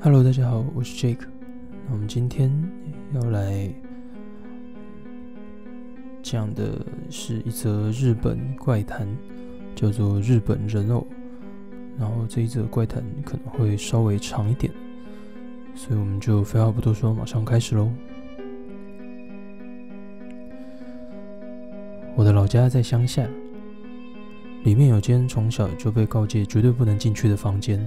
Hello，大家好，我是 Jake。那我们今天要来讲的是一则日本怪谈，叫做日本人偶。然后这一则怪谈可能会稍微长一点，所以我们就废话不多说，马上开始喽。我的老家在乡下，里面有间从小就被告诫绝对不能进去的房间。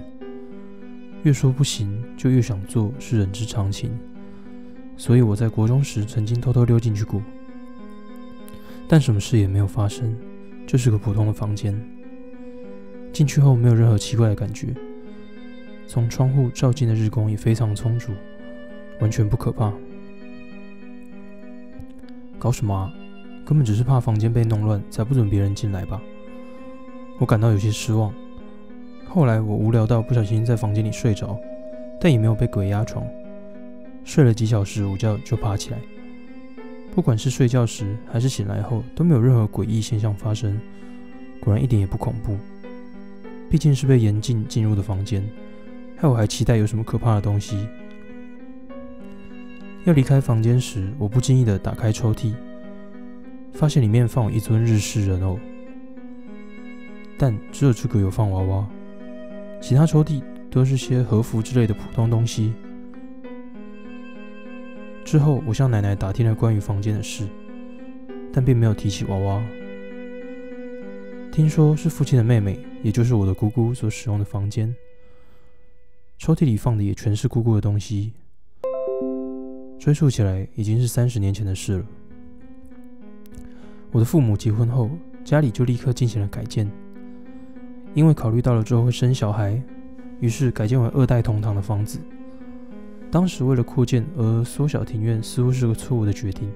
越说不行，就越想做，是人之常情。所以我在国中时曾经偷偷溜进去过，但什么事也没有发生，就是个普通的房间。进去后没有任何奇怪的感觉，从窗户照进的日光也非常充足，完全不可怕。搞什么啊？根本只是怕房间被弄乱，才不准别人进来吧？我感到有些失望。后来我无聊到不小心在房间里睡着，但也没有被鬼压床。睡了几小时午觉就爬起来，不管是睡觉时还是醒来后，都没有任何诡异现象发生。果然一点也不恐怖，毕竟是被严禁进入的房间，害我还期待有什么可怕的东西。要离开房间时，我不经意地打开抽屉，发现里面放有一尊日式人偶，但只有这个有放娃娃。其他抽屉都是些和服之类的普通东西。之后，我向奶奶打听了关于房间的事，但并没有提起娃娃。听说是父亲的妹妹，也就是我的姑姑所使用的房间。抽屉里放的也全是姑姑的东西。追溯起来，已经是三十年前的事了。我的父母结婚后，家里就立刻进行了改建。因为考虑到了之后会生小孩，于是改建为二代同堂的房子。当时为了扩建而缩小庭院，似乎是个错误的决定。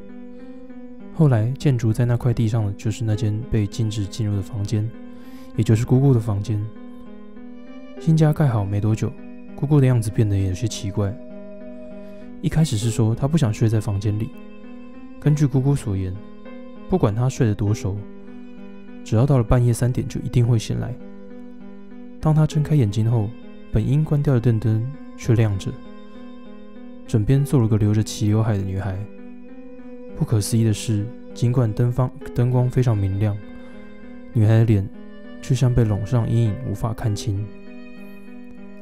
后来建筑在那块地上的就是那间被禁止进入的房间，也就是姑姑的房间。新家盖好没多久，姑姑的样子变得有些奇怪。一开始是说她不想睡在房间里，根据姑姑所言，不管她睡得多熟，只要到了半夜三点就一定会醒来。当他睁开眼睛后，本应关掉的电灯却亮着，枕边坐了个留着齐刘海的女孩。不可思议的是，尽管灯方灯光非常明亮，女孩的脸却像被笼上阴影，无法看清。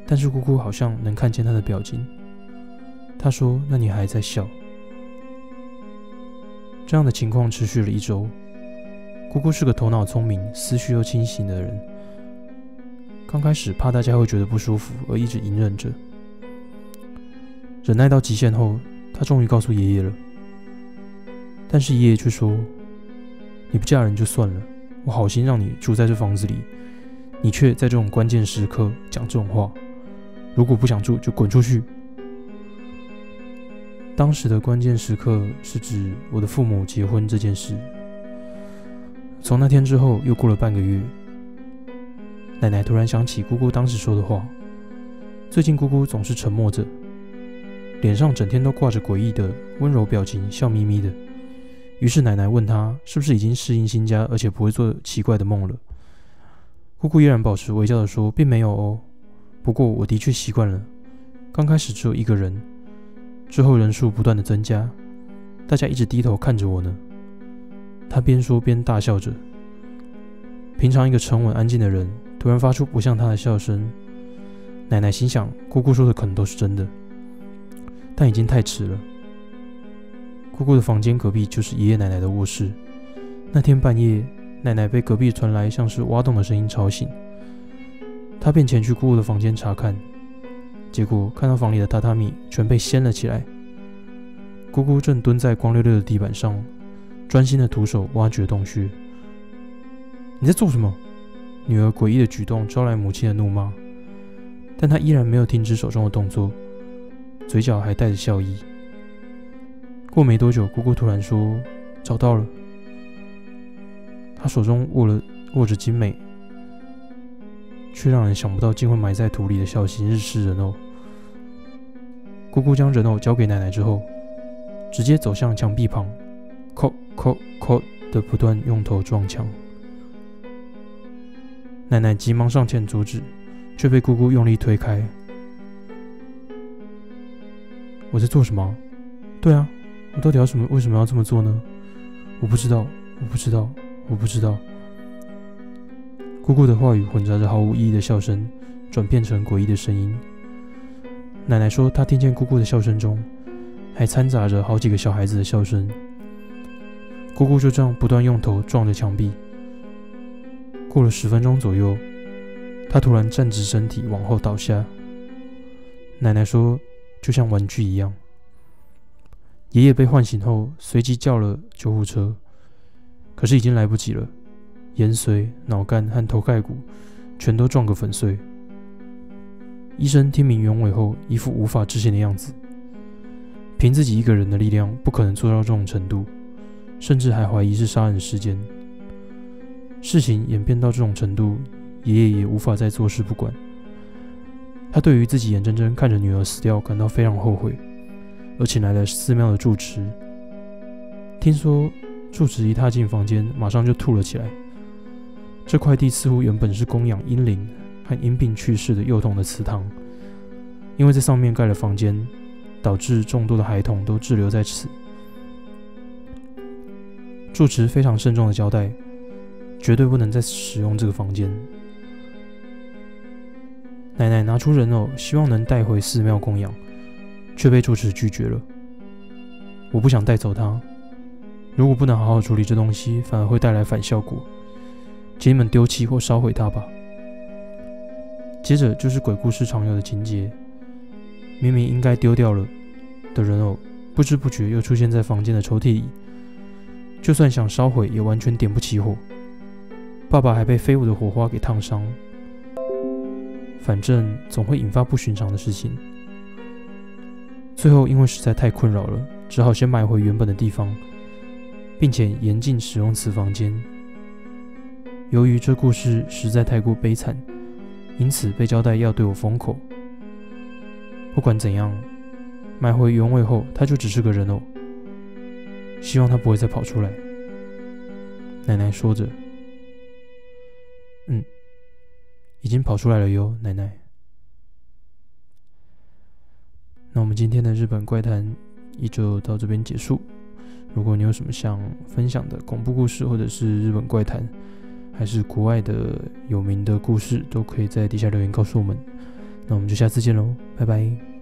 但是姑姑好像能看见她的表情。她说：“那女孩在笑。”这样的情况持续了一周。姑姑是个头脑聪明、思绪又清醒的人。刚开始怕大家会觉得不舒服，而一直隐忍着。忍耐到极限后，他终于告诉爷爷了。但是爷爷却说：“你不嫁人就算了，我好心让你住在这房子里，你却在这种关键时刻讲这种话。如果不想住，就滚出去。”当时的关键时刻是指我的父母结婚这件事。从那天之后，又过了半个月。奶奶突然想起姑姑当时说的话。最近姑姑总是沉默着，脸上整天都挂着诡异的温柔表情，笑眯眯的。于是奶奶问她是不是已经适应新家，而且不会做奇怪的梦了。姑姑依然保持微笑的说：“并没有哦，不过我的确习惯了。刚开始只有一个人，之后人数不断的增加，大家一直低头看着我呢。”她边说边大笑着。平常一个沉稳安静的人。突然发出不像他的笑声，奶奶心想：姑姑说的可能都是真的，但已经太迟了。姑姑的房间隔壁就是爷爷奶奶的卧室。那天半夜，奶奶被隔壁传来像是挖洞的声音吵醒，她便前去姑姑的房间查看，结果看到房里的榻榻米全被掀了起来，姑姑正蹲在光溜溜的地板上，专心的徒手挖掘洞穴。你在做什么？女儿诡异的举动招来母亲的怒骂，但她依然没有停止手中的动作，嘴角还带着笑意。过没多久，姑姑突然说：“找到了。”她手中握了握着精美，却让人想不到竟会埋在土里的小型日式人偶。姑姑将人偶交给奶奶之后，直接走向墙壁旁，叩叩叩的不断用头撞墙。奶奶急忙上前阻止，却被姑姑用力推开。我在做什么？对啊，我到底要什么？为什么要这么做呢？我不知道，我不知道，我不知道。姑姑的话语混杂着毫无意义的笑声，转变成诡异的声音。奶奶说，她听见姑姑的笑声中，还掺杂着好几个小孩子的笑声。姑姑就这样不断用头撞着墙壁。过了十分钟左右，他突然站直身体，往后倒下。奶奶说，就像玩具一样。爷爷被唤醒后，随即叫了救护车，可是已经来不及了。延髓、脑干和头盖骨全都撞个粉碎。医生听明原委后，一副无法置信的样子。凭自己一个人的力量，不可能做到这种程度，甚至还怀疑是杀人事件。事情演变到这种程度，爷爷也无法再坐视不管。他对于自己眼睁睁看着女儿死掉感到非常后悔，而请来了寺庙的住持。听说住持一踏进房间，马上就吐了起来。这块地似乎原本是供养婴灵和因病去世的幼童的祠堂，因为在上面盖了房间，导致众多的孩童都滞留在此。住持非常慎重的交代，绝对不能再使用这个房间。奶奶拿出人偶，希望能带回寺庙供养，却被住持拒绝了。我不想带走它，如果不能好好处理这东西，反而会带来反效果。请你们丢弃或烧毁它吧。接着就是鬼故事常有的情节：明明应该丢掉了的人偶，不知不觉又出现在房间的抽屉里。就算想烧毁，也完全点不起火。爸爸还被飞舞的火花给烫伤。反正总会引发不寻常的事情。最后因为实在太困扰了，只好先买回原本的地方，并且严禁使用此房间。由于这故事实在太过悲惨，因此被交代要对我封口。不管怎样，买回原位后，他就只是个人偶。希望他不会再跑出来。奶奶说着：“嗯，已经跑出来了哟，奶奶。”那我们今天的日本怪谈也就到这边结束。如果你有什么想分享的恐怖故事，或者是日本怪谈，还是国外的有名的故事，都可以在底下留言告诉我们。那我们就下次见喽，拜拜。